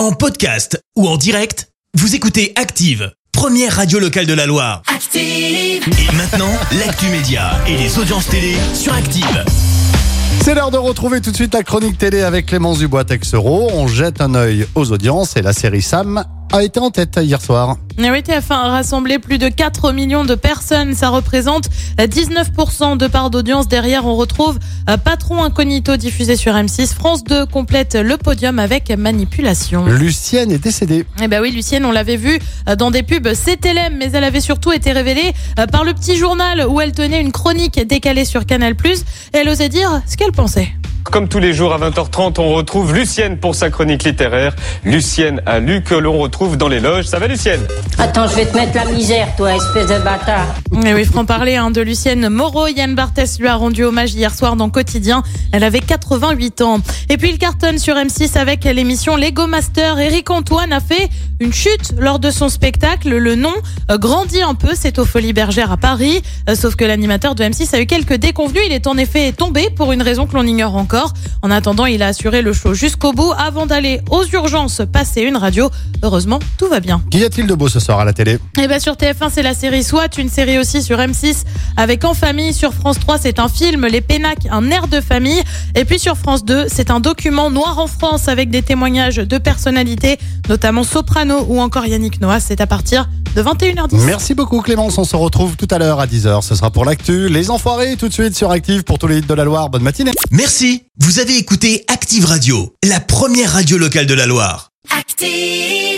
En podcast ou en direct, vous écoutez Active, première radio locale de la Loire. Active. Et maintenant, l'actu média et les audiences télé sur Active. C'est l'heure de retrouver tout de suite la chronique télé avec Clémence Dubois Texero. On jette un œil aux audiences et la série Sam a été en tête hier soir. Et oui, TF1 a rassemblé plus de 4 millions de personnes. Ça représente 19% de part d'audience. Derrière, on retrouve euh, Patron Incognito diffusé sur M6. France 2 complète le podium avec Manipulation. Lucienne est décédée. Eh ben oui, Lucienne, on l'avait vu euh, dans des pubs CTLM, mais elle avait surtout été révélée euh, par le petit journal où elle tenait une chronique décalée sur Canal+. Et elle osait dire ce qu'elle pensait. Comme tous les jours à 20h30, on retrouve Lucienne pour sa chronique littéraire. Lucienne a lu que l'on retrouve dans les loges. Ça va Lucienne? Attends, je vais te mettre la misère, toi, espèce de bâtard. Et oui, franc parler hein, de Lucienne Moreau. Yann Barthès lui a rendu hommage hier soir dans Quotidien. Elle avait 88 ans. Et puis il cartonne sur M6 avec l'émission Lego Master. Eric Antoine a fait une chute lors de son spectacle. Le nom euh, grandit un peu. C'est aux Folies Bergères à Paris. Euh, sauf que l'animateur de M6 a eu quelques déconvenus. Il est en effet tombé pour une raison que l'on ignore encore. En attendant, il a assuré le show jusqu'au bout avant d'aller aux urgences passer une radio. Heureusement, tout va bien. Qu'y a-t-il de beau ce soir à la télé? Et bien sur TF1, c'est la série SWAT, une série aussi sur M6 avec En Famille. Sur France 3, c'est un film, Les Pénacs, un air de famille. Et puis sur France 2, c'est un document noir en France avec des témoignages de personnalités, notamment Soprano ou encore Yannick Noah. C'est à partir de 21h10. Merci beaucoup Clémence, on se retrouve tout à l'heure à 10h. Ce sera pour l'actu. Les enfoirés tout de suite sur Active pour tous les hits de la Loire. Bonne matinée. Merci, vous avez écouté Active Radio, la première radio locale de la Loire. Active.